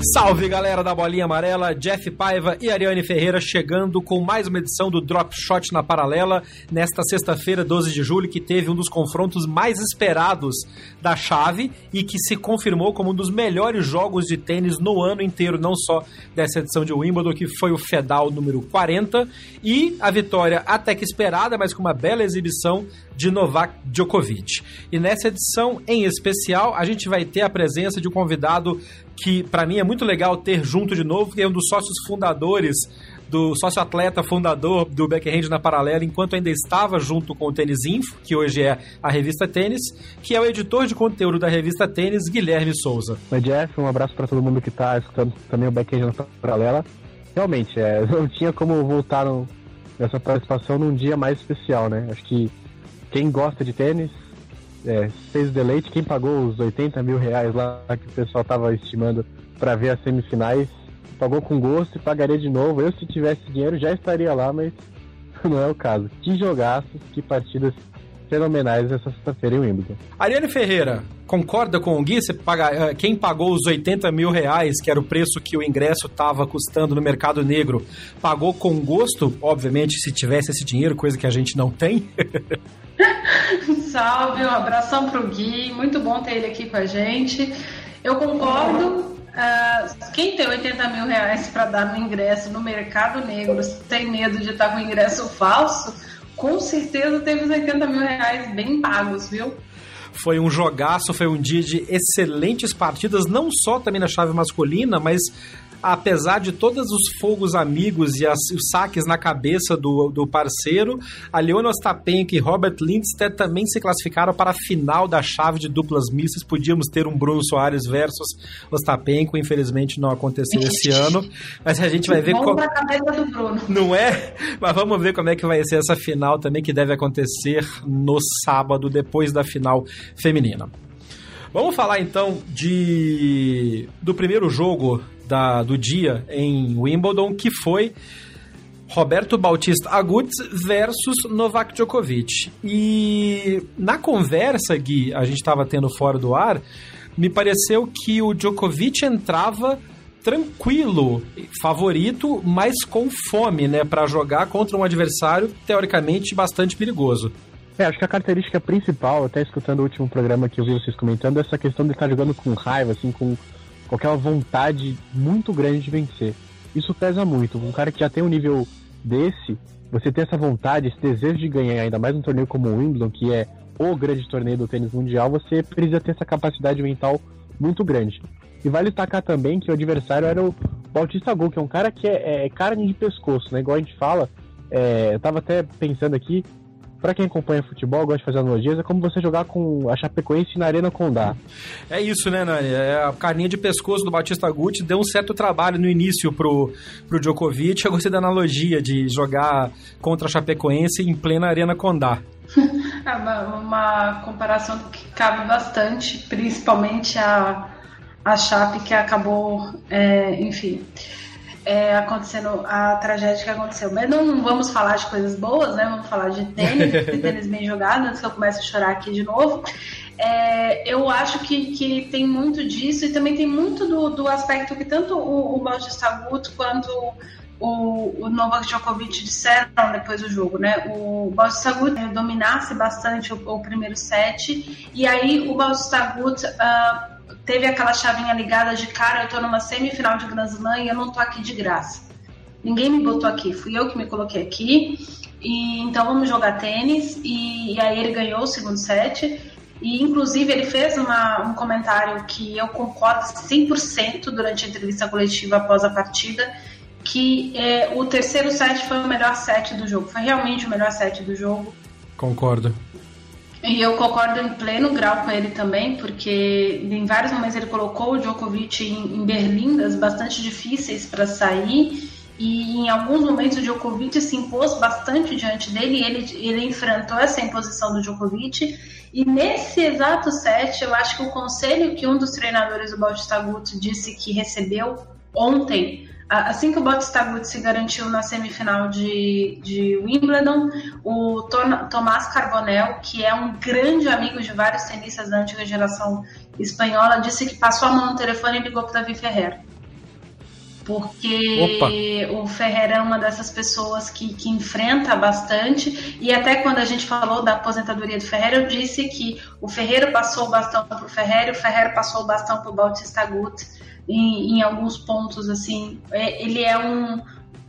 Salve galera da Bolinha Amarela, Jeff Paiva e Ariane Ferreira chegando com mais uma edição do Drop Shot na Paralela nesta sexta-feira, 12 de julho, que teve um dos confrontos mais esperados da chave e que se confirmou como um dos melhores jogos de tênis no ano inteiro, não só dessa edição de Wimbledon, que foi o Fedal número 40, e a vitória até que esperada, mas com uma bela exibição de Novak Djokovic. E nessa edição em especial, a gente vai ter a presença de um convidado que para mim é muito legal ter junto de novo, que é um dos sócios fundadores do sócio atleta fundador do Backhand na Paralela, enquanto ainda estava junto com o Tênis Info, que hoje é a revista Tênis, que é o editor de conteúdo da revista Tênis, Guilherme Souza. Oi, Jeff, um abraço para todo mundo que está escutando também o Backhand na Paralela. Realmente, é, não tinha como voltar no, nessa participação num dia mais especial, né? Acho que quem gosta de tênis é, fez o deleite. Quem pagou os 80 mil reais lá que o pessoal tava estimando para ver as semifinais, pagou com gosto e pagaria de novo. Eu, se tivesse dinheiro, já estaria lá, mas não é o caso. Que jogaços, que partidas fenomenais essa sexta-feira em Wimbledon. Ariane Ferreira, concorda com o Gui? Você paga, eh, quem pagou os 80 mil reais, que era o preço que o ingresso estava custando no mercado negro, pagou com gosto? Obviamente, se tivesse esse dinheiro, coisa que a gente não tem. Salve, um abração pro Gui, muito bom ter ele aqui com a gente. Eu concordo. Uh, quem tem 80 mil reais para dar no ingresso no mercado negro tem medo de estar com ingresso falso, com certeza teve os 80 mil reais bem pagos, viu? Foi um jogaço, foi um dia de excelentes partidas, não só também na chave masculina, mas apesar de todos os fogos amigos e as, os saques na cabeça do, do parceiro, a Leona Ostapenko e Robert Lindstedt também se classificaram para a final da chave de duplas mistas. Podíamos ter um Bruno Soares versus Ostapenko, infelizmente não aconteceu esse ano, mas a gente vai ver como... Não é? Mas vamos ver como é que vai ser essa final também que deve acontecer no sábado depois da final feminina. Vamos falar então de do primeiro jogo da, do dia em Wimbledon, que foi Roberto Bautista Agut versus Novak Djokovic. E na conversa, Gui, a gente estava tendo fora do ar, me pareceu que o Djokovic entrava tranquilo, favorito, mas com fome, né, para jogar contra um adversário teoricamente bastante perigoso. É, acho que a característica principal, até escutando o último programa que eu vi vocês comentando, é essa questão de estar jogando com raiva, assim, com com aquela vontade muito grande de vencer. Isso pesa muito. Um cara que já tem um nível desse, você ter essa vontade, esse desejo de ganhar, ainda mais um torneio como o Wimbledon, que é o grande torneio do tênis mundial, você precisa ter essa capacidade mental muito grande. E vale destacar também que o adversário era o Bautista Gol, que é um cara que é, é carne de pescoço, né? Igual a gente fala. É, eu tava até pensando aqui, para quem acompanha futebol, gosta de fazer analogias, é como você jogar com a Chapecoense na Arena Condá. É isso, né, Nani? É a carninha de pescoço do Batista Guti deu um certo trabalho no início pro, pro Djokovic. Eu gostei da analogia de jogar contra a Chapecoense em plena Arena Condá. É uma, uma comparação que cabe bastante, principalmente a, a Chape que acabou, é, enfim é, acontecendo a tragédia que aconteceu. Mas não vamos falar de coisas boas, né? Vamos falar de tênis, de tênis bem jogado, antes que eu comece a chorar aqui de novo. É, eu acho que, que tem muito disso e também tem muito do, do aspecto que tanto o, o Bautista Guto quanto o, o Novak Djokovic disseram depois do jogo, né? O Bautista Guto dominasse bastante o, o primeiro set e aí o Bautista Guto uh, teve aquela chavinha ligada de cara, eu tô numa semifinal de Grand Slam e eu não tô aqui de graça. Ninguém me botou aqui, fui eu que me coloquei aqui. E então vamos jogar tênis. E, e aí ele ganhou o segundo set. E inclusive ele fez uma, um comentário que eu concordo 100% durante a entrevista coletiva após a partida, que é, o terceiro set foi o melhor set do jogo. Foi realmente o melhor set do jogo. Concordo. E eu concordo em pleno grau com ele também, porque em vários momentos ele colocou o Djokovic em, em berlindas bastante difíceis para sair. E em alguns momentos o Djokovic se impôs bastante diante dele, ele, ele enfrentou essa imposição do Djokovic. E nesse exato set, eu acho que o conselho que um dos treinadores do Bautista Guto disse que recebeu ontem Assim que o Bautista Agut se garantiu na semifinal de, de Wimbledon, o Tomás Carbonel, que é um grande amigo de vários tenistas da antiga geração espanhola, disse que passou a mão no telefone e ligou para Davi Ferreira. Porque Opa. o Ferreira é uma dessas pessoas que, que enfrenta bastante. E até quando a gente falou da aposentadoria do Ferreira, eu disse que o Ferreira passou o bastão para o Ferreira e o Ferreira passou o bastão para o Bautista Agut em, em alguns pontos, assim. É, ele é um,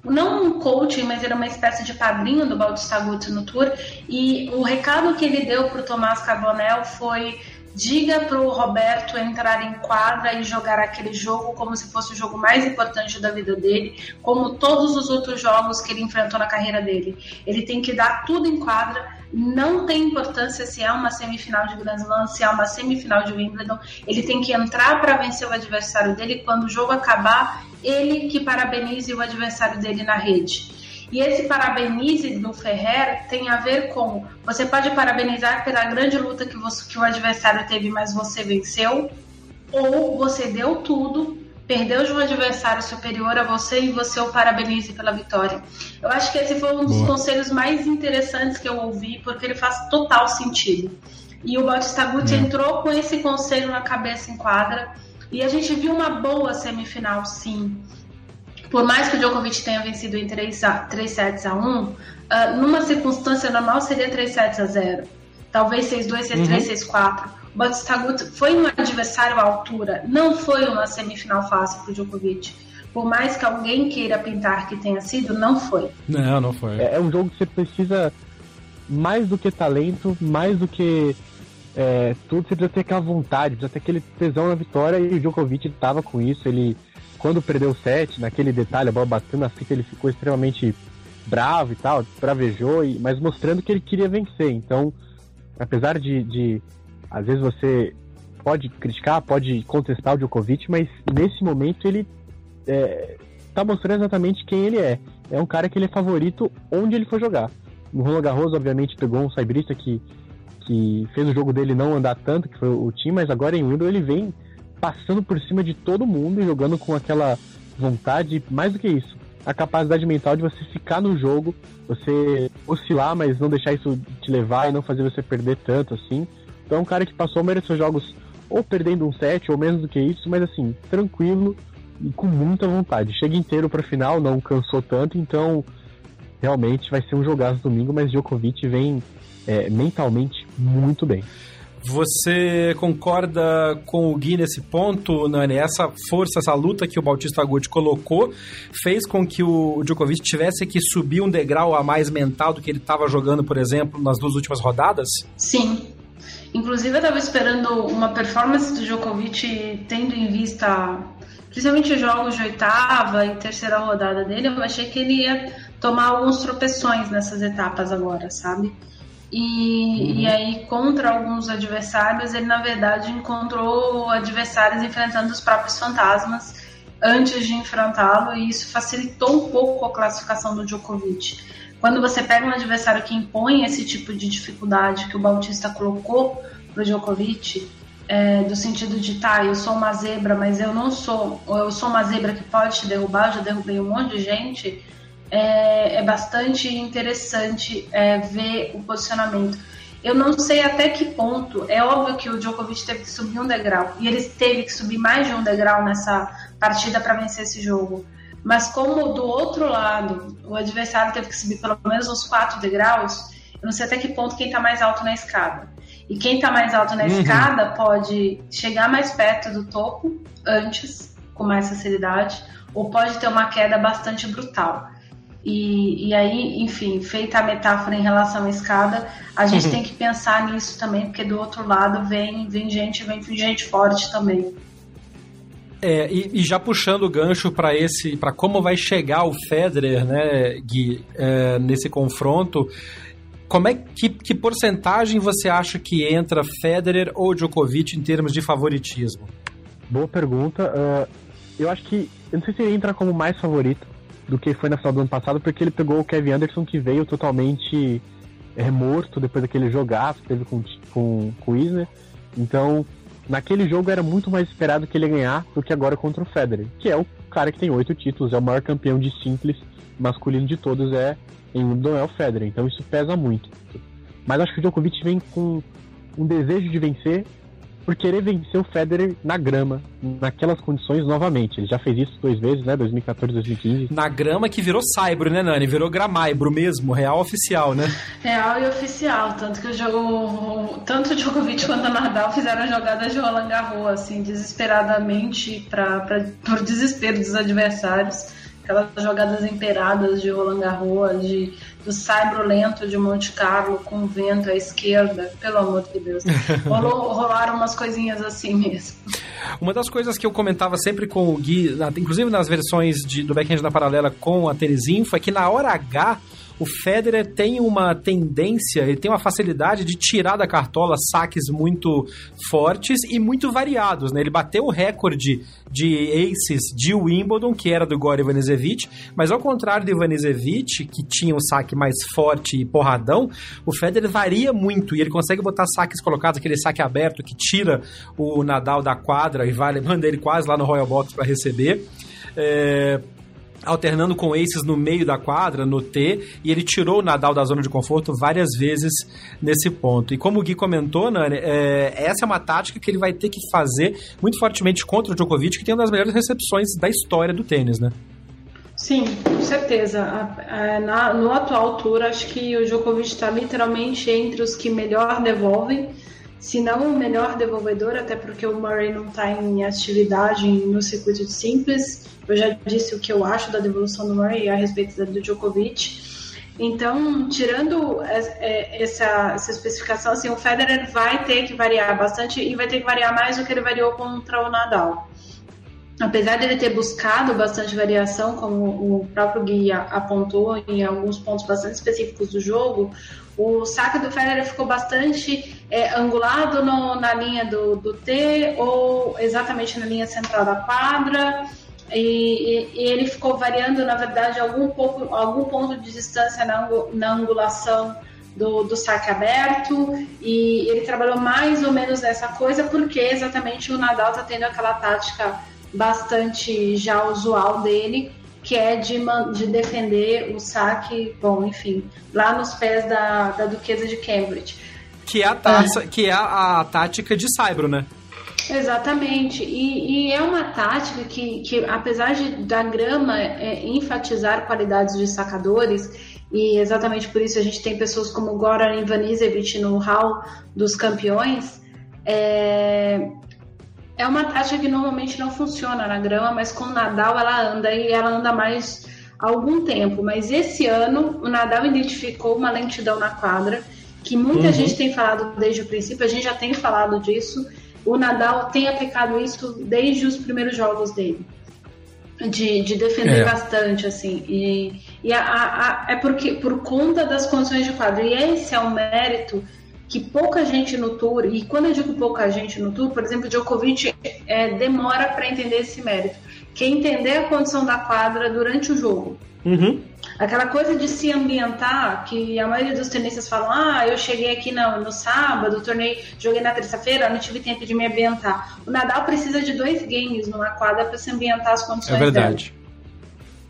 não um coaching, mas ele é uma espécie de padrinho do Bautista Guti no Tour. E o recado que ele deu para o Tomás Carbonel foi: diga para o Roberto entrar em quadra e jogar aquele jogo como se fosse o jogo mais importante da vida dele, como todos os outros jogos que ele enfrentou na carreira dele. Ele tem que dar tudo em quadra não tem importância se é uma semifinal de Grand Slam, se é uma semifinal de Wimbledon. Ele tem que entrar para vencer o adversário dele. Quando o jogo acabar, ele que parabenize o adversário dele na rede. E esse parabenize do Ferrer tem a ver com você pode parabenizar pela grande luta que, você, que o adversário teve, mas você venceu, ou você deu tudo perdeu de um adversário superior a você e você o parabenize pela vitória. Eu acho que esse foi um dos Boa. conselhos mais interessantes que eu ouvi, porque ele faz total sentido. E o Bautista Guti hum. entrou com esse conselho na cabeça em quadra, e a gente viu uma boa semifinal, sim. Por mais que o Djokovic tenha vencido em 3, a, 3 sets a 1, uh, ah, numa circunstância normal seria 3 sets a 0. Talvez 6-2, 6-3, uhum. 6-4. Batistagut foi um adversário à altura, não foi uma semifinal fácil para o Djokovic. Por mais que alguém queira pintar que tenha sido, não foi. Não, não foi. É, é um jogo que você precisa mais do que talento, mais do que é, tudo, você precisa ter aquela vontade, precisa ter aquele tesão na vitória e o Djokovic estava com isso. Ele, quando perdeu o set, naquele detalhe, a bola batendo na fita, ele ficou extremamente bravo e tal, bravejou, e, mas mostrando que ele queria vencer. Então, apesar de, de às vezes você pode criticar, pode contestar o Djokovic, mas nesse momento ele é, tá mostrando exatamente quem ele é. É um cara que ele é favorito onde ele for jogar. No Roland Garros, obviamente, pegou um cybrista que, que fez o jogo dele não andar tanto, que foi o time, mas agora em Wimbledon ele vem passando por cima de todo mundo e jogando com aquela vontade, mais do que isso, a capacidade mental de você ficar no jogo, você oscilar, mas não deixar isso te levar e não fazer você perder tanto assim. Então é um cara que passou a maioria dos seus jogos ou perdendo um set ou menos do que isso, mas assim, tranquilo e com muita vontade. Chega inteiro pra final, não cansou tanto, então realmente vai ser um jogaço domingo, mas Djokovic vem é, mentalmente muito bem. Você concorda com o Gui nesse ponto, Nani? Essa força, essa luta que o Bautista Agut colocou fez com que o Djokovic tivesse que subir um degrau a mais mental do que ele estava jogando, por exemplo, nas duas últimas rodadas? Sim, Inclusive, eu estava esperando uma performance do Djokovic tendo em vista, principalmente os jogos de oitava e terceira rodada dele. Eu achei que ele ia tomar alguns tropeções nessas etapas agora, sabe? E, uhum. e aí, contra alguns adversários, ele na verdade encontrou adversários enfrentando os próprios fantasmas antes de enfrentá-lo, e isso facilitou um pouco a classificação do Djokovic. Quando você pega um adversário que impõe esse tipo de dificuldade que o Bautista colocou pro Djokovic, é, do sentido de, tá, eu sou uma zebra, mas eu não sou, ou eu sou uma zebra que pode te derrubar, já derrubei um monte de gente, é, é bastante interessante é, ver o posicionamento. Eu não sei até que ponto, é óbvio que o Djokovic teve que subir um degrau, e ele teve que subir mais de um degrau nessa partida para vencer esse jogo. Mas como do outro lado o adversário teve que subir pelo menos uns quatro degraus, eu não sei até que ponto quem está mais alto na escada. E quem está mais alto na uhum. escada pode chegar mais perto do topo antes, com mais facilidade, ou pode ter uma queda bastante brutal. E, e aí, enfim, feita a metáfora em relação à escada, a gente uhum. tem que pensar nisso também, porque do outro lado vem, vem gente, vem gente forte também. É, e, e, já puxando o gancho para esse, para como vai chegar o Federer, né, Gui, é, nesse confronto, como é que, que porcentagem você acha que entra Federer ou Djokovic em termos de favoritismo? Boa pergunta. Uh, eu acho que eu não sei se ele entra como mais favorito do que foi na final do ano passado, porque ele pegou o Kevin Anderson que veio totalmente é, morto depois daquele jogaço que teve com, com, com o Isner. Então, naquele jogo era muito mais esperado que ele ganhar do que agora contra o Federer, que é o cara que tem oito títulos, é o maior campeão de simples masculino de todos, é em Wimbledon é o Federer, então isso pesa muito. Mas acho que o Djokovic vem com um desejo de vencer por querer vencer o Federer na grama, naquelas condições novamente. Ele já fez isso duas vezes, né? 2014, 2015. Na grama que virou saibro, né, Nani? Virou gramaibro mesmo, real oficial, né? Real e oficial, tanto que o jogo, tanto o Djokovic quanto o Nadal fizeram jogadas de Roland Garros, assim, desesperadamente, pra, pra, por desespero dos adversários aquelas jogadas emperadas de Roland Garros, de, do saibro lento de Monte Carlo com vento à esquerda, pelo amor de Deus. Rolou, rolaram umas coisinhas assim mesmo. Uma das coisas que eu comentava sempre com o Gui, inclusive nas versões de, do Backhand na Paralela com a Terezinho, foi que na hora H o Federer tem uma tendência, ele tem uma facilidade de tirar da cartola saques muito fortes e muito variados, né? Ele bateu o recorde de aces de Wimbledon, que era do Gore Ivanisevic, mas ao contrário do Ivanisevic, que tinha um saque mais forte e porradão, o Federer varia muito e ele consegue botar saques colocados, aquele saque aberto que tira o Nadal da quadra e vale, manda ele quase lá no Royal Box para receber. É, alternando com aces no meio da quadra, no T, e ele tirou o Nadal da zona de conforto várias vezes nesse ponto. E como o Gui comentou, Nani, é, essa é uma tática que ele vai ter que fazer muito fortemente contra o Djokovic, que tem uma das melhores recepções da história do tênis, né? Sim, com certeza. Na, no atual tour, acho que o Djokovic está literalmente entre os que melhor devolvem, se não o melhor devolvedor, até porque o Murray não está em atividade no circuito de simples. Eu já disse o que eu acho da devolução do Murray a respeito do Djokovic. Então, tirando é, essa, essa especificação, assim, o Federer vai ter que variar bastante e vai ter que variar mais do que ele variou contra o Nadal. Apesar dele ter buscado bastante variação, como o próprio Gui apontou em alguns pontos bastante específicos do jogo, o saque do Federer ficou bastante é, angulado no, na linha do, do T ou exatamente na linha central da quadra. E, e, ele ficou variando, na verdade, algum, pouco, algum ponto de distância na, na angulação do, do saque aberto e ele trabalhou mais ou menos nessa coisa porque exatamente o Nadal está tendo aquela tática bastante já usual dele que é de, de defender o saque, bom, enfim, lá nos pés da, da Duquesa de Cambridge. Que é a, taça, é. Que é a, a tática de Saibro, né? Exatamente, e, e, é uma tática que, que apesar de, da grama é, enfatizar qualidades de sacadores, e exatamente por isso a gente tem pessoas como Goran Ivanisevic no hall dos campeões, é, é uma tática que normalmente não funciona na grama, mas com o Nadal ela anda e ela anda mais há algum tempo. Mas esse ano o Nadal identificou uma lentidão na quadra que muita uhum. gente tem falado desde o princípio, a gente já tem falado disso o Nadal tem aplicado isso desde os primeiros jogos dele. De, de defender é. bastante, assim. E, e a, a, é porque por conta das condições de quadro. E esse é um mérito que pouca gente no tour, e quando eu digo pouca gente no tour, por exemplo, Djokovic é, demora para entender esse mérito, que é entender a condição da quadra durante o jogo. Uhum. Aquela coisa de se ambientar, que a maioria dos tenistas falam: ah, eu cheguei aqui no, no sábado, tornei, joguei na terça-feira, não tive tempo de me ambientar. O Nadal precisa de dois games numa quadra para se ambientar as condições. É verdade. Dela.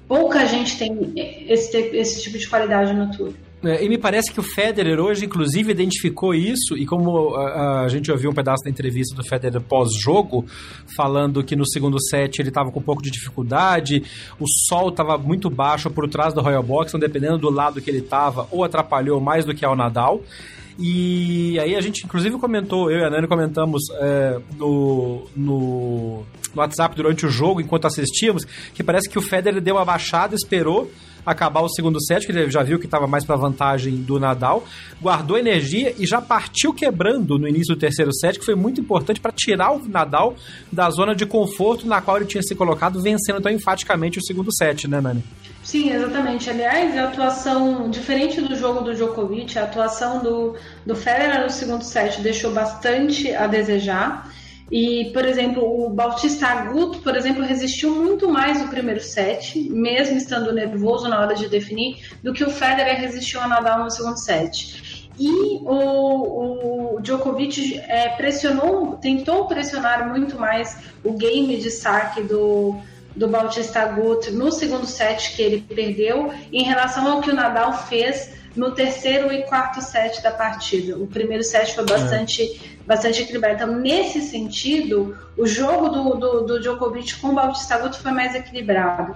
Pouca gente tem esse, esse tipo de qualidade no tour. É, e me parece que o Federer hoje, inclusive, identificou isso, e como a, a gente ouviu um pedaço da entrevista do Federer pós-jogo, falando que no segundo set ele estava com um pouco de dificuldade, o sol estava muito baixo por trás do Royal Box, então dependendo do lado que ele estava, ou atrapalhou mais do que ao Nadal. E aí a gente, inclusive, comentou, eu e a Nani comentamos é, no, no, no WhatsApp durante o jogo, enquanto assistíamos, que parece que o Federer deu uma baixada, esperou acabar o segundo set, que ele já viu que estava mais para vantagem do Nadal, guardou energia e já partiu quebrando no início do terceiro set, que foi muito importante para tirar o Nadal da zona de conforto na qual ele tinha se colocado, vencendo tão enfaticamente o segundo set, né, Nani? Sim, exatamente. Aliás, a atuação, diferente do jogo do Djokovic, a atuação do, do Federer no segundo set deixou bastante a desejar. E, por exemplo, o Bautista Aguto, por exemplo, resistiu muito mais no primeiro set, mesmo estando nervoso na hora de definir, do que o Federer resistiu a Nadal no segundo set. E o, o Djokovic é, pressionou, tentou pressionar muito mais o game de saque do, do Bautista Agut no segundo set que ele perdeu, em relação ao que o Nadal fez no terceiro e quarto set da partida. O primeiro set foi bastante, é. bastante equilibrado. Então, nesse sentido, o jogo do, do, do Djokovic com o Bautista Agut foi mais equilibrado.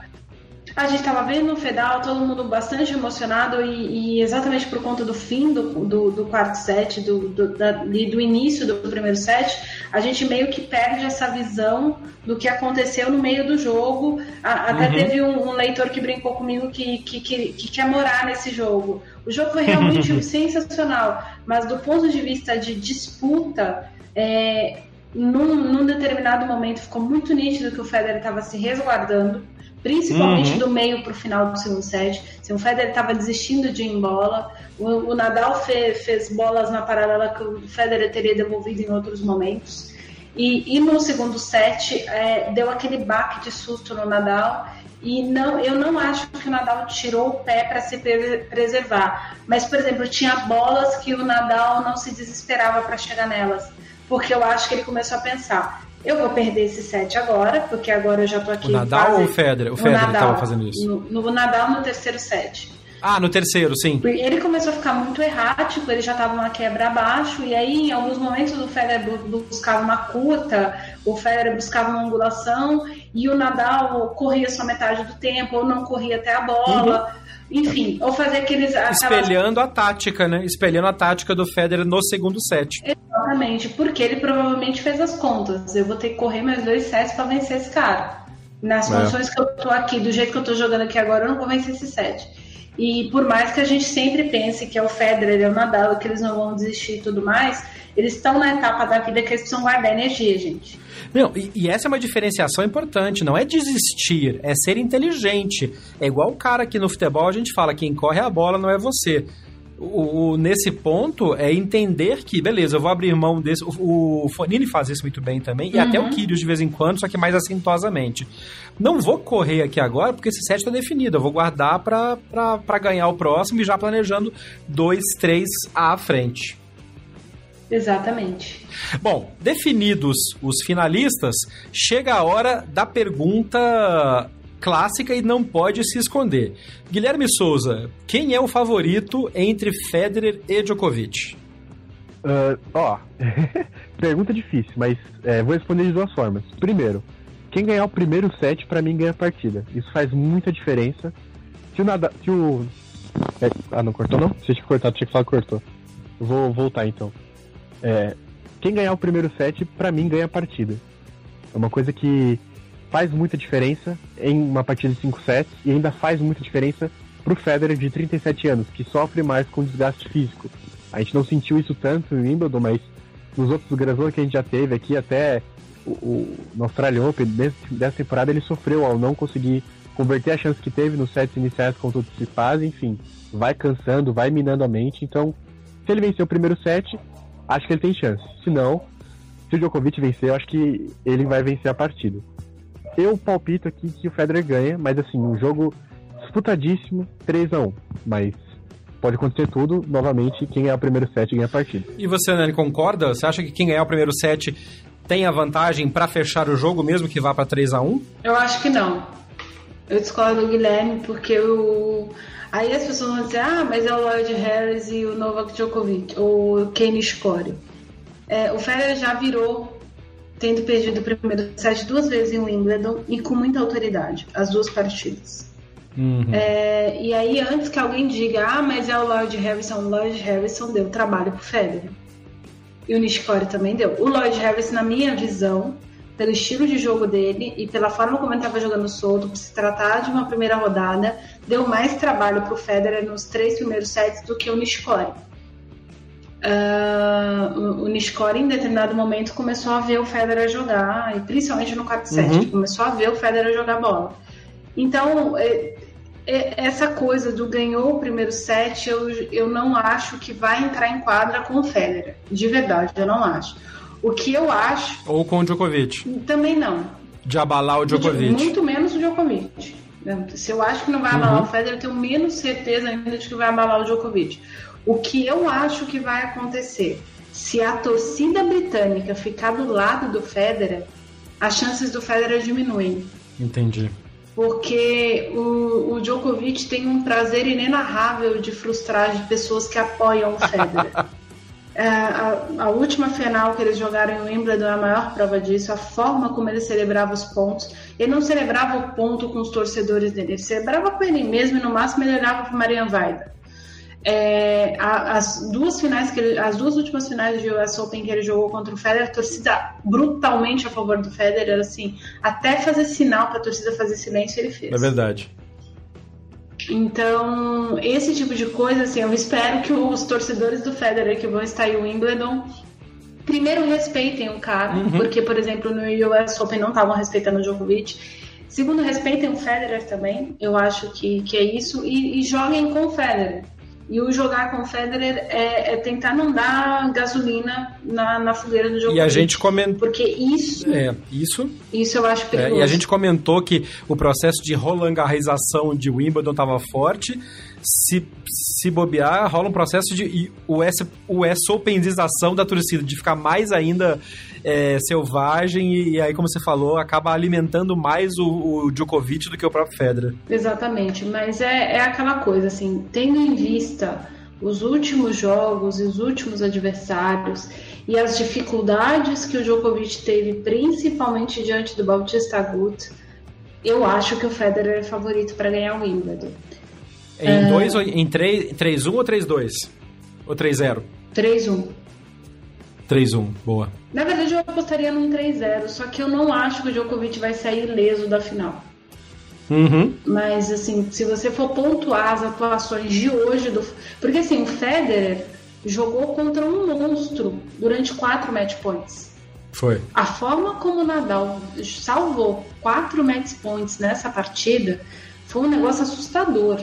A gente estava vendo no Fedal, todo mundo bastante emocionado e, e exatamente por conta do fim do, do, do quarto set, do, do, da, do início do primeiro set, a gente meio que perde essa visão do que aconteceu no meio do jogo. A, até uhum. teve um, um, leitor que brincou comigo que, que, que, que, quer morar nesse jogo. O jogo foi realmente sensacional, mas do ponto de vista de disputa, é, num, num determinado momento ficou muito nítido que o Federer estava se resguardando principalmente uhum. do meio para o final do segundo set. Se o Federer estava desistindo de ir em bola, o, o Nadal fez, fez bolas na paralela que o Federer teria devolvido em outros momentos. E, e no segundo set é, deu aquele baque de susto no Nadal. E não, eu não acho que o Nadal tirou o pé para se preservar. Mas, por exemplo, tinha bolas que o Nadal não se desesperava para chegar nelas. Porque eu acho que ele começou a pensar: eu vou perder esse set agora, porque agora eu já tô aqui. O Nadal ou o Federer? O Federer estava fazendo isso. No, no, Nadal no terceiro set. Ah, no terceiro, sim. Ele começou a ficar muito errático, ele já estava uma quebra abaixo, e aí em alguns momentos o Federer buscava uma curta, o Federer buscava uma angulação, e o Nadal corria só metade do tempo, ou não corria até a bola. Uhum. Enfim, ou fazer aqueles. Aquelas... Espelhando a tática, né? Espelhando a tática do Federer no segundo set. Exatamente, porque ele provavelmente fez as contas. Eu vou ter que correr mais dois sets para vencer esse cara. Nas é. condições que eu tô aqui, do jeito que eu tô jogando aqui agora, eu não vou vencer esse set. E por mais que a gente sempre pense que é o Federer é o Nadal, que eles não vão desistir e tudo mais, eles estão na etapa da vida que eles precisam guardar energia, gente. Não, e, e, essa é uma diferenciação importante, não é desistir, é ser inteligente. É igual o cara que no futebol a gente fala, quem corre a bola não é você. O, o, nesse ponto é entender que, beleza, eu vou abrir mão desse. O, o Fonini faz isso muito bem também, uhum. e até o uhum. Kyrgios de vez em quando, só que mais assintosamente. Não vou correr aqui agora, porque esse set está definido. Eu vou guardar para ganhar o próximo e já planejando dois, três à frente. Exatamente. Bom, definidos os finalistas, chega a hora da pergunta clássica e não pode se esconder. Guilherme Souza, quem é o favorito entre Federer e Djokovic? Uh, ó, pergunta difícil, mas é, vou responder de duas formas. Primeiro, quem ganhar o primeiro set, para mim, ganha a partida. Isso faz muita diferença. Se o. Se o. É, ah, não cortou não? Se tinha que cortar, tinha que falar cortou. vou voltar então. É, quem ganhar o primeiro set, para mim, ganha a partida. É uma coisa que faz muita diferença em uma partida de 5 sets e ainda faz muita diferença pro Federer de 37 anos, que sofre mais com desgaste físico. A gente não sentiu isso tanto em Wimbledon, mas nos outros Grand que a gente já teve aqui, até o, o no Australian Open, dessa temporada, ele sofreu ao não conseguir converter a chance que teve nos sets iniciais contra o Tsitsipas, enfim, vai cansando, vai minando a mente. Então, se ele vencer o primeiro set, acho que ele tem chance. Se não, se o Djokovic vencer, eu acho que ele vai vencer a partida. Eu palpito aqui que o Federer ganha, mas assim, um jogo disputadíssimo, 3 a 1 Mas pode acontecer tudo, novamente, quem ganhar o primeiro set ganha a partida. E você, Nani, concorda? Você acha que quem ganhar o primeiro set tem a vantagem para fechar o jogo, mesmo que vá para 3 a 1 Eu acho que não. Eu discordo do Guilherme, porque o. Aí as pessoas vão dizer, ah, mas é o Lloyd Harris e o Novak Djokovic, ou o Kenny Score. É, o Federer já virou, tendo perdido o primeiro set duas vezes em Wimbledon e com muita autoridade, as duas partidas. Uhum. É, e aí, antes que alguém diga, ah, mas é o Lloyd Harrison, o Lloyd Harrison deu trabalho pro Federer. E o Nishikori também deu. O Lloyd Harrison, na minha visão, pelo estilo de jogo dele e pela forma como ele estava jogando solto, por se tratar de uma primeira rodada, deu mais trabalho pro Federer nos três primeiros sets do que o Nishikori. Uh, o Nishikori, em determinado momento, começou a ver o Federer jogar, e principalmente no quarto set, uhum. começou a ver o Federer jogar bola. Então, é, é, essa coisa do ganhou o primeiro set, eu, eu não acho que vai entrar em quadra com o Federer. De verdade, eu não acho. O que eu acho. Ou com o Djokovic. Também não. De abalar o Djokovic. Muito menos o Djokovic. Se eu acho que não vai abalar uhum. o Federer, eu tenho menos certeza ainda de que vai abalar o Djokovic. O que eu acho que vai acontecer? Se a torcida britânica ficar do lado do Federer, as chances do Federer diminuem. Entendi. Porque o, o Djokovic tem um prazer inenarrável de frustrar de pessoas que apoiam o Federer. É, a, a, última final que eles jogaram em Wimbledon é a maior prova disso, a forma como ele celebrava os pontos. Ele não celebrava o ponto com os torcedores dele, ele celebrava com ele mesmo e no máximo ele olhava para Marian Vaida. É, as duas finais que ele, as duas últimas finais de US Open que ele jogou contra o Federer, a torcida brutalmente a favor do Federer, assim, até fazer sinal para a torcida fazer silêncio ele fez. É verdade. Então, esse tipo de coisa, assim, eu espero que os torcedores do Federer que vão estar em Wimbledon primeiro respeitem o cara, uhum. porque, por exemplo, no US Open não estavam respeitando o Djokovic. Segundo, respeitem o Federer também, eu acho que, que é isso, e, e joguem com o Federer. E o jogar com o Federer é, é tentar não dar gasolina na, na fogueira do jogo. E a gente comentou. Porque isso. É, isso. Isso eu acho perigoso. É, e a gente comentou que o processo de rolangarrização de Wimbledon estava forte. Se, se bobear, rola um processo de US, US Openização da torcida, de ficar mais ainda é, selvagem e, e, aí, como você falou, acaba alimentando mais o, o Djokovic do que o próprio Federer. Exatamente, mas é, é aquela coisa, assim, tendo em vista os últimos jogos e os últimos adversários e as dificuldades que o Djokovic teve, principalmente diante do Bautista Agut, eu acho que o Federer é favorito para ganhar o Wimbledon. Em 2 é... em 3-1 ou 3-2? Ou 3-0? 3-1. 3-1, boa. Na verdade, eu apostaria num 3-0, só que eu não acho que o Djokovic vai sair ileso da final. Uhum. Mas, assim, se você for pontuar as atuações de hoje do. Porque, assim, o Federer jogou contra um monstro durante quatro match points. Foi. A forma como o Nadal salvou quatro match points nessa partida foi um negócio assustador.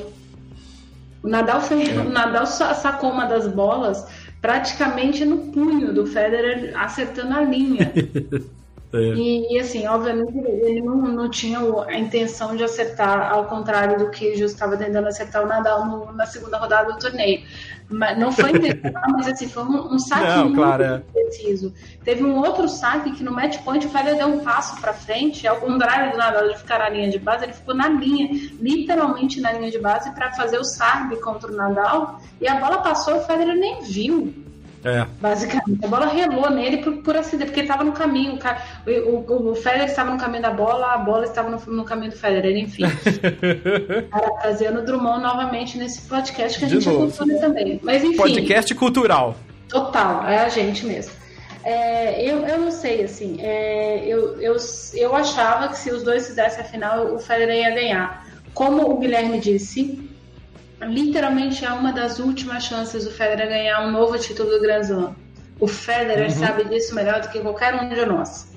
O Nadal, foi, é. o Nadal sacou uma das bolas praticamente no punho do Federer, acertando a linha. É. E, e, assim, obviamente, ele não, não tinha a intenção de acertar, ao contrário do que Jus estava tentando acertar o Nadal no, na segunda rodada do torneio. Mas não foi intencional, mas assim, foi um, um saque não, muito claro, é. preciso. Teve um outro saque que no match point o Federer deu um passo para frente, ao contrário do Nadal de ficar na linha de base, ele ficou na linha, literalmente na linha de base, para fazer o saque contra o Nadal, e a bola passou e o Federer nem viu. É. Basicamente. A bola relou nele por, por acidente, porque estava no caminho. O, o, o Federer estava no caminho da bola, a bola estava no, no caminho do Federer, enfim. trazendo o Drummond novamente nesse podcast que a gente novo. é também. Mas enfim. Podcast cultural. Total, é a gente mesmo. É, eu, eu não sei, assim. É, eu, eu, eu achava que se os dois fizessem a final, o Federer ia ganhar. Como o Guilherme disse, literalmente é uma das últimas chances do Federer ganhar um novo título do Grand Slam. O Federer uhum. sabe disso melhor do que qualquer um de nós.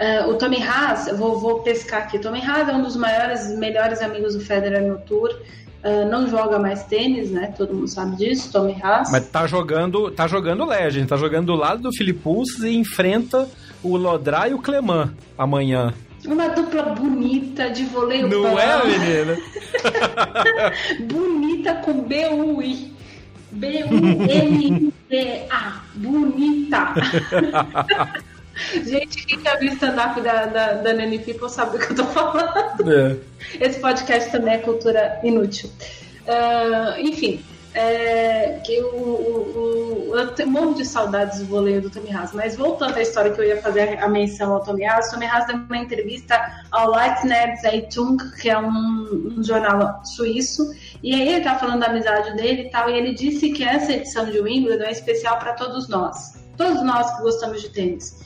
Uh, o Tommy Haas, eu vou, vou pescar aqui. O Tommy Haas é um dos maiores, melhores amigos do Federer no Tour. Uh, não joga mais tênis, né? Todo mundo sabe disso, Tommy Haas. Mas tá jogando, tá jogando Legend, tá jogando do lado do Filipe e enfrenta o Lodra e o Clemã amanhã. Uma dupla bonita de voleio Não é, menina? bonita com B-U-I. B-U-N-T-A. Bonita. Gente, quem já viu o stand-up da, da, da Nanny People sabe do que eu tô falando. É. Esse podcast também é cultura inútil. Uh, enfim, é, que o, eu tenho um monte de saudades do voleio do Tommy Haas, mas voltando à história que eu ia fazer a menção ao Tommy Haas, Tommy Haas deu uma entrevista ao Leitner Zeitung, que é um, um, jornal suíço, e aí ele estava tá falando da amizade dele e tal, e ele disse que essa edição de Wimbledon é especial para todos nós, todos nós que gostamos de tênis,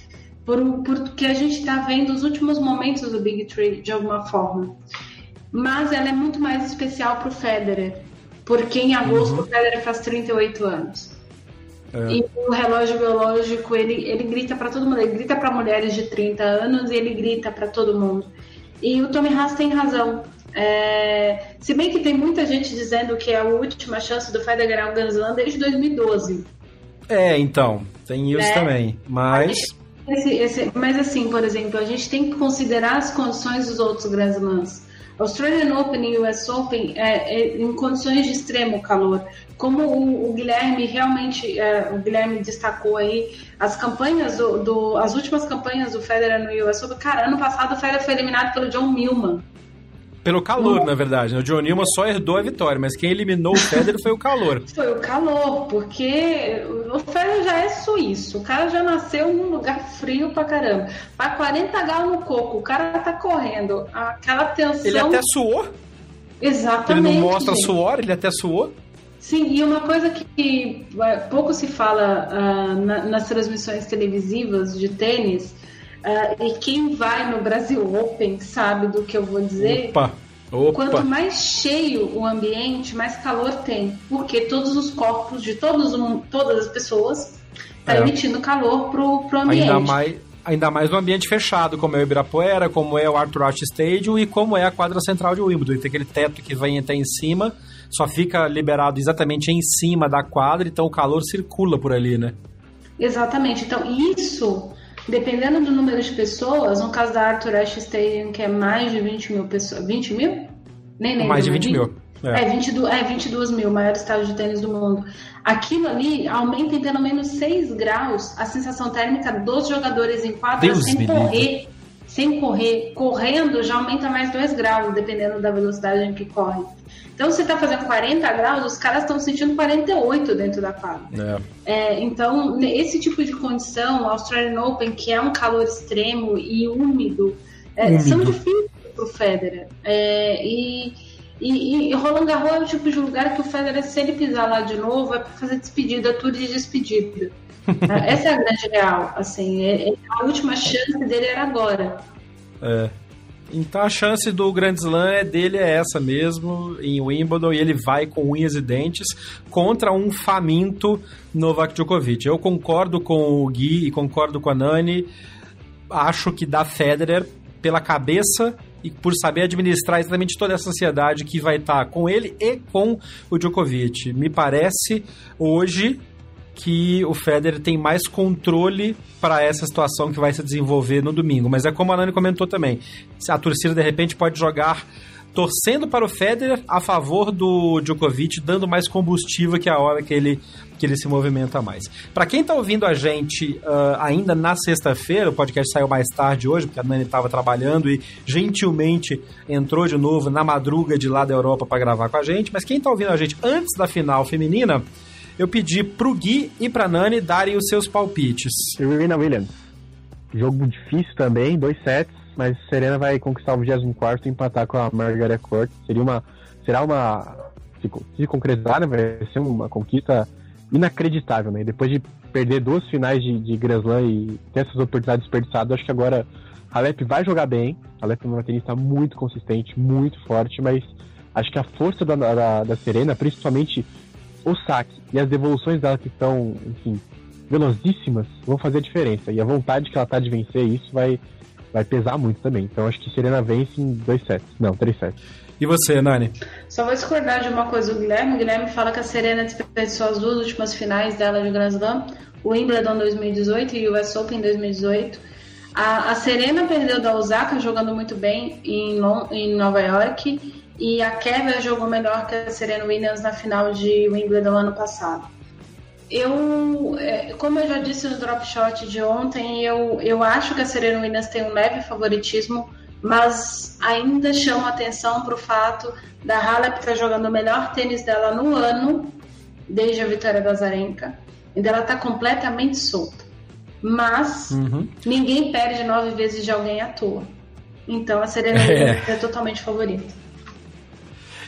por, porque a gente está vendo os últimos momentos do Big Three de alguma forma. Mas ela é muito mais especial para o Federer, porque em agosto uhum. o Federer faz 38 anos. É. E o relógio biológico, ele, ele grita para todo mundo, ele grita para mulheres de 30 anos e ele grita para todo mundo. E o Tommy Haas tem razão. É, se bem que tem muita gente dizendo que é a última chance do Federer ganhar o Grand Slam desde 2012. É, então, tem isso é. também. Mas. Esse, esse, mas assim, por exemplo, a gente tem que considerar as condições dos outros Grand Slams. Australian Open e US Open é, é, em condições de extremo calor. Como o, o Guilherme realmente, é, o Guilherme destacou aí, as campanhas do, do, as últimas campanhas do Federer no US Open, cara, ano passado o Federer foi eliminado pelo John Millman. Pelo calor, na verdade. Né? O John Newman só herdou a vitória, mas quem eliminou o Federer foi o calor. Foi o calor, porque o Federer já é suíço. O cara já nasceu num lugar frio pra caramba. Pra 40 graus no coco, o cara tá correndo. Aquela tensão... Ele até suou? Exatamente. Ele não mostra suor, ele até suou? Sim, e uma coisa que pouco se fala uh, na, nas transmissões televisivas de tênis Uh, e quem vai no Brasil Open sabe do que eu vou dizer. Opa, opa. Quanto mais cheio o ambiente, mais calor tem. Porque todos os corpos de todos, todas as pessoas estão tá é. emitindo calor pro, pro ambiente. Ainda mais, ainda mais no ambiente fechado, como é o Ibirapuera, como é o Arthur Ashe Stadium e como é a quadra central de Wimbledon. Tem aquele teto que vem até em cima, só fica liberado exatamente em cima da quadra, então o calor circula por ali, né? Exatamente. Então, isso Dependendo do número de pessoas, no caso da Arthur Ashe Stadium, que é mais de 20 mil pessoas. 20 mil? Nem lembro. Mais de 20 mil. É. É, 22, é 22 mil, maior estádio de tênis do mundo. Aquilo ali aumenta em pelo menos 6 graus a sensação térmica dos jogadores em quadra Deus sem correr. Sem correr. Correndo já aumenta mais 2 graus, dependendo da velocidade em que corre. Então, se está fazendo 40 graus, os caras estão sentindo 48 dentro da quadra. É. É, então, esse tipo de condição, o Australian Open, que é um calor extremo e úmido, é, úmido. são difíceis para o Federer. É, e, e, e, Roland Garros é o tipo de lugar que o Federer, se ele pisar lá de novo, é para fazer despedida, tour de despedida. Essa é a grande real. Assim, é, é, a última chance dele era agora. É. Então a chance do Grand Slam é dele é essa mesmo, em Wimbledon, e ele vai com unhas e dentes contra um faminto Novak Djokovic. Eu concordo com o Gui e concordo com a Nani. Acho que dá Federer pela cabeça e por saber administrar exatamente toda essa ansiedade que vai estar com ele e com o Djokovic. Me parece hoje que o Federer tem mais controle para essa situação que vai se desenvolver no domingo. Mas é como a Nani comentou também, a torcida de repente pode jogar torcendo para o Federer a favor do Djokovic, dando mais combustível que a hora que ele, que ele se movimenta mais. Para quem está ouvindo a gente uh, ainda na sexta-feira, o podcast saiu mais tarde hoje, porque a Nani estava trabalhando e gentilmente entrou de novo na madruga de lá da Europa para gravar com a gente. Mas quem está ouvindo a gente antes da final feminina, eu pedi pro Gui e pra Nani darem os seus palpites. Serena Williams. Jogo difícil também, dois sets, mas Serena vai conquistar o 24 e empatar com a Margaret Court. Seria uma. Será uma. Se, se concretizar, né, vai ser uma conquista inacreditável, né? Depois de perder duas finais de, de Grand Slam e ter essas oportunidades desperdiçadas, acho que agora a Alep vai jogar bem. A Alep é uma tenista muito consistente, muito forte, mas acho que a força da, da, da Serena, principalmente o saque e as devoluções dela que estão, enfim, velozíssimas, vão fazer a diferença. E a vontade que ela tá de vencer isso vai, vai pesar muito também. Então acho que Serena vence em dois sets. Não, três sets. E você, Nani? Só vou discordar de uma coisa do Guilherme. O Guilherme fala que a Serena desperdiçou as duas últimas finais dela de Grand Slam, o Wimbledon 2018 e o US Open 2018. A, a Serena perdeu da Osaka jogando muito bem em, em Nova York e a Kevin jogou melhor que a Serena Williams na final de Wimbledon ano passado. Eu, é, como eu já disse no drop shot de ontem, eu, eu acho que a Serena Williams tem um leve favoritismo, mas ainda chama atenção para o fato da Halep estar tá jogando o melhor tênis dela no ano desde a vitória da Zarenka. Ainda ela está completamente solta. Mas uhum. ninguém perde nove vezes de alguém à toa. Então a Serena é, é totalmente favorita.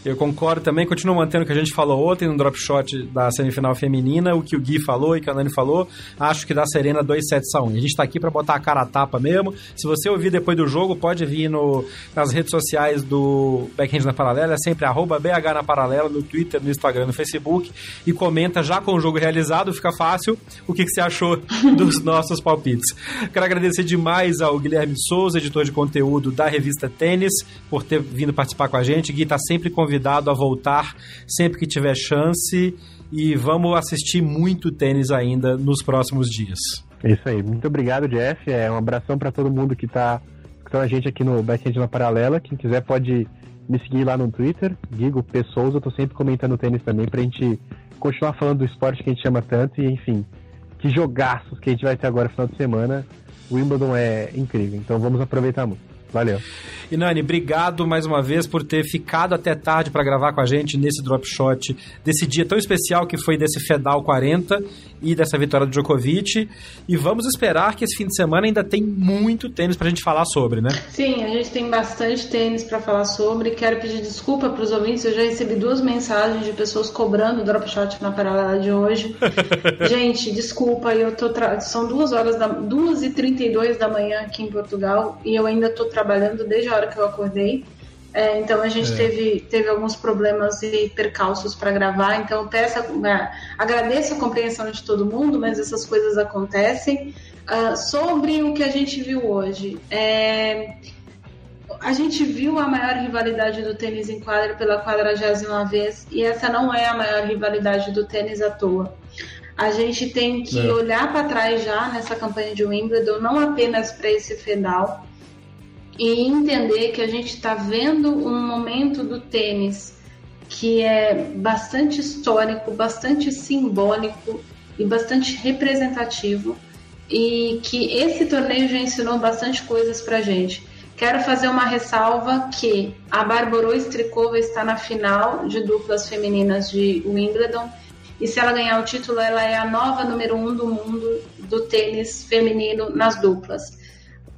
Eu concordo também, continuo mantendo o que a gente falou ontem no drop shot da semifinal feminina, o que o Gui falou e que a Nani falou. Acho que dá Serena 2 sets a 1. A gente tá aqui para botar a cara a tapa mesmo. Se você ouvir depois do jogo, pode vir no, nas redes sociais do Backhand na Paralela, é sempre arroba BH na Paralela, no Twitter, no Instagram, no Facebook, e comenta já com o jogo realizado, fica fácil, o que, que você achou dos nossos palpites. Quero agradecer demais ao Guilherme Souza, editor de conteúdo da revista Tênis, por ter vindo participar com a gente. Gui tá sempre convidado convidado a voltar sempre que tiver chance e vamos assistir muito tênis ainda nos próximos dias. Isso aí. Muito obrigado, Jeff. É um abração para todo mundo que está com a gente aqui no Backend na Paralela. Quem quiser pode me seguir lá no Twitter, Guigo P. Eu tô sempre comentando tênis também pra gente continuar falando do esporte que a gente chama tanto e, enfim, que jogaços que a gente vai ter agora no final de semana. O Wimbledon é incrível, então vamos aproveitar muito. Valeu. E Nani, obrigado mais uma vez por ter ficado até tarde para gravar com a gente nesse drop shot, desse dia tão especial que foi desse Fedal 40 e dessa vitória do Djokovic. E vamos esperar que esse fim de semana ainda tem muito tênis para a gente falar sobre, né? Sim, a gente tem bastante tênis para falar sobre. Quero pedir desculpa para os ouvintes, eu já recebi duas mensagens de pessoas cobrando o drop shot na paralela de hoje. gente, desculpa, eu tô tra... são duas horas da duas e trinta e dois da manhã aqui em Portugal e eu ainda estou trabalhando desde a hora que eu acordei. É, então a gente é. teve, teve alguns problemas e percalços para gravar. Então peço, agradeço a compreensão de todo mundo, mas essas coisas acontecem. Uh, sobre o que a gente viu hoje, é, a gente viu a maior rivalidade do tênis em quadra pela quadragésima vez e essa não é a maior rivalidade do tênis à toa. A gente tem que é. olhar para trás já nessa campanha de Wimbledon, não apenas para esse final, e entender que a gente está vendo um momento do tênis que é bastante histórico, bastante simbólico e bastante representativo e que esse torneio já ensinou bastante coisas para gente. Quero fazer uma ressalva que a Barbarou Strikova está na final de duplas femininas de Wimbledon e se ela ganhar o título, ela é a nova número um do mundo do tênis feminino nas duplas.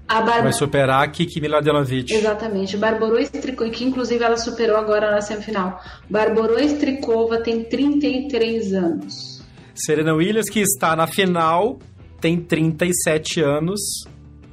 Bar... Vai superar a Kiki Miladinovic. Exatamente. Barborou Strikova, que inclusive ela superou agora na semifinal. Barborou Strikova tem 33 anos. Serena Williams, que está na final, tem 37 anos.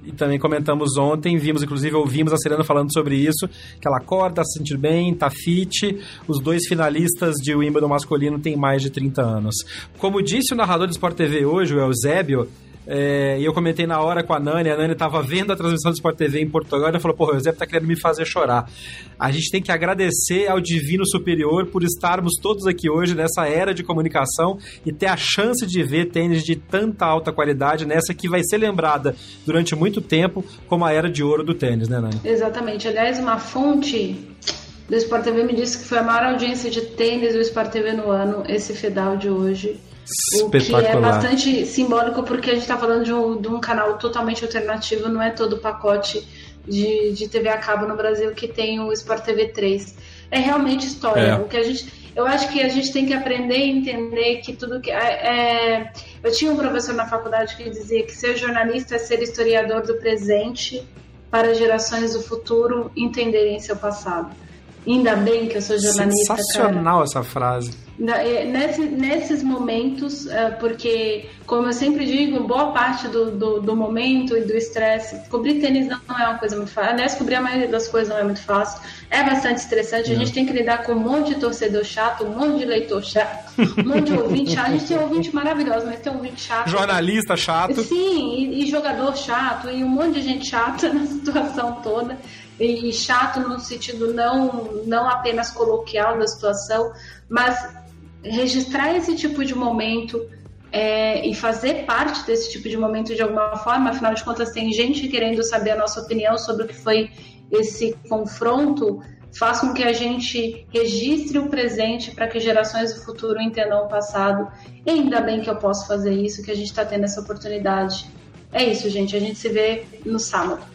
E também comentamos ontem, vimos, inclusive, ouvimos a Serena falando sobre isso, que ela acorda, se sentir bem, tá fit. Os dois finalistas de Wimbledon masculino têm mais de 30 anos. Como disse o narrador do Sport TV hoje, o Eusébio, é, e eu comentei na hora com a Nani, a Nani estava vendo a transmissão do Sport TV em Portugal e ela falou: Porra, o Zé tá querendo me fazer chorar. A gente tem que agradecer ao Divino Superior por estarmos todos aqui hoje nessa era de comunicação e ter a chance de ver tênis de tanta alta qualidade nessa que vai ser lembrada durante muito tempo como a era de ouro do tênis, né, Nani? Exatamente. Aliás, uma fonte do Sport TV me disse que foi a maior audiência de tênis do Sport TV no ano, esse Fedal de hoje. O que é bastante simbólico porque a gente está falando de um, de um, canal totalmente alternativo, não é todo o pacote de, de TV a cabo no Brasil que tem o Sport TV 3. É realmente história. É. O que a gente, eu acho que a gente tem que aprender e entender que tudo que. É, é, eu tinha um professor na faculdade que dizia que ser jornalista é ser historiador do presente para gerações do futuro entenderem seu passado. Ainda bem que eu sou jornalista. Sensacional cara. essa frase. É, nesse, nesses momentos, é, porque, como eu sempre digo, boa parte do, do, do momento e do estresse, cobrir tênis não é uma coisa muito fácil. Aliás, cobrir a maioria das coisas não é muito fácil. É bastante estressante. A gente tem que lidar com um monte de torcedor chato, um monte de leitor chato, um monte de ouvinte chato. A gente tem ouvinte maravilhoso, mas tem ouvinte chato. Jornalista chato. Sim, e, e jogador chato, e um monte de gente chata na situação toda e chato no sentido não, não apenas coloquial da situação, mas registrar esse tipo de momento é, e fazer parte desse tipo de momento de alguma forma, afinal de contas, tem gente querendo saber a nossa opinião sobre o que foi esse confronto, faz com que a gente registre o presente para que gerações do futuro entendam o passado. E ainda bem que eu posso fazer isso, que a gente está tendo essa oportunidade. É isso, gente. A gente se vê no sábado.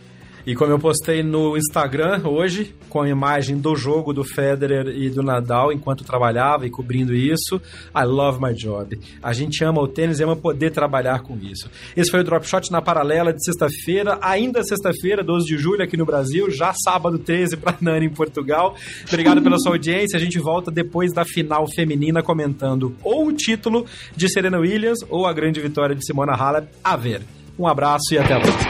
E como eu postei no Instagram hoje, com a imagem do jogo do Federer e do Nadal enquanto trabalhava e cobrindo isso, I love my job. A gente ama o tênis e ama poder trabalhar com isso. Esse foi o Drop Shot na paralela de sexta-feira, ainda sexta-feira, 12 de julho aqui no Brasil, já sábado 13 para Nani em Portugal. Obrigado pela sua audiência. A gente volta depois da final feminina comentando ou o título de Serena Williams ou a grande vitória de Simona Halep. A ver. Um abraço e até a próxima.